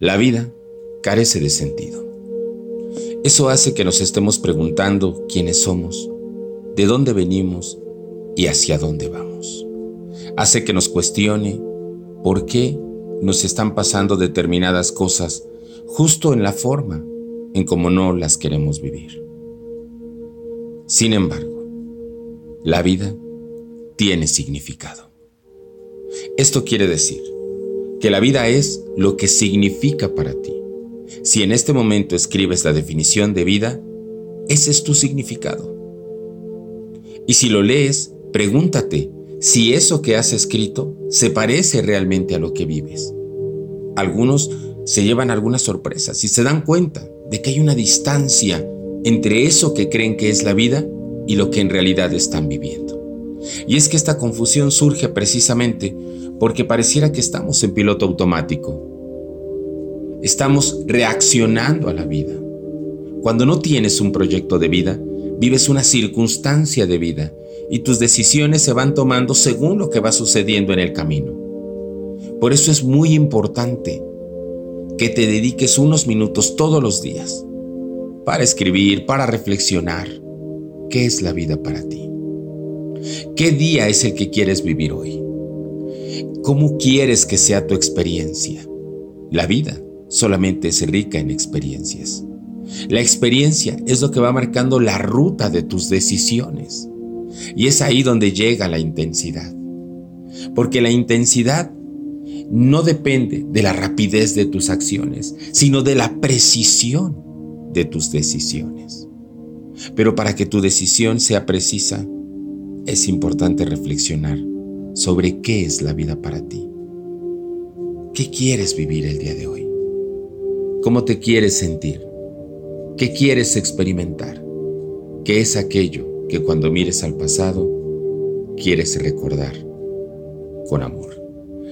La vida carece de sentido. Eso hace que nos estemos preguntando quiénes somos, de dónde venimos y hacia dónde vamos. Hace que nos cuestione por qué nos están pasando determinadas cosas justo en la forma en como no las queremos vivir. Sin embargo, la vida tiene significado. Esto quiere decir que la vida es lo que significa para ti. Si en este momento escribes la definición de vida, ese es tu significado. Y si lo lees, pregúntate si eso que has escrito se parece realmente a lo que vives. Algunos se llevan algunas sorpresas y se dan cuenta de que hay una distancia entre eso que creen que es la vida y lo que en realidad están viviendo. Y es que esta confusión surge precisamente porque pareciera que estamos en piloto automático. Estamos reaccionando a la vida. Cuando no tienes un proyecto de vida, vives una circunstancia de vida y tus decisiones se van tomando según lo que va sucediendo en el camino. Por eso es muy importante que te dediques unos minutos todos los días para escribir, para reflexionar qué es la vida para ti. ¿Qué día es el que quieres vivir hoy? ¿Cómo quieres que sea tu experiencia? La vida solamente es rica en experiencias. La experiencia es lo que va marcando la ruta de tus decisiones. Y es ahí donde llega la intensidad. Porque la intensidad no depende de la rapidez de tus acciones, sino de la precisión de tus decisiones. Pero para que tu decisión sea precisa, es importante reflexionar sobre qué es la vida para ti. ¿Qué quieres vivir el día de hoy? ¿Cómo te quieres sentir? ¿Qué quieres experimentar? ¿Qué es aquello que cuando mires al pasado quieres recordar con amor?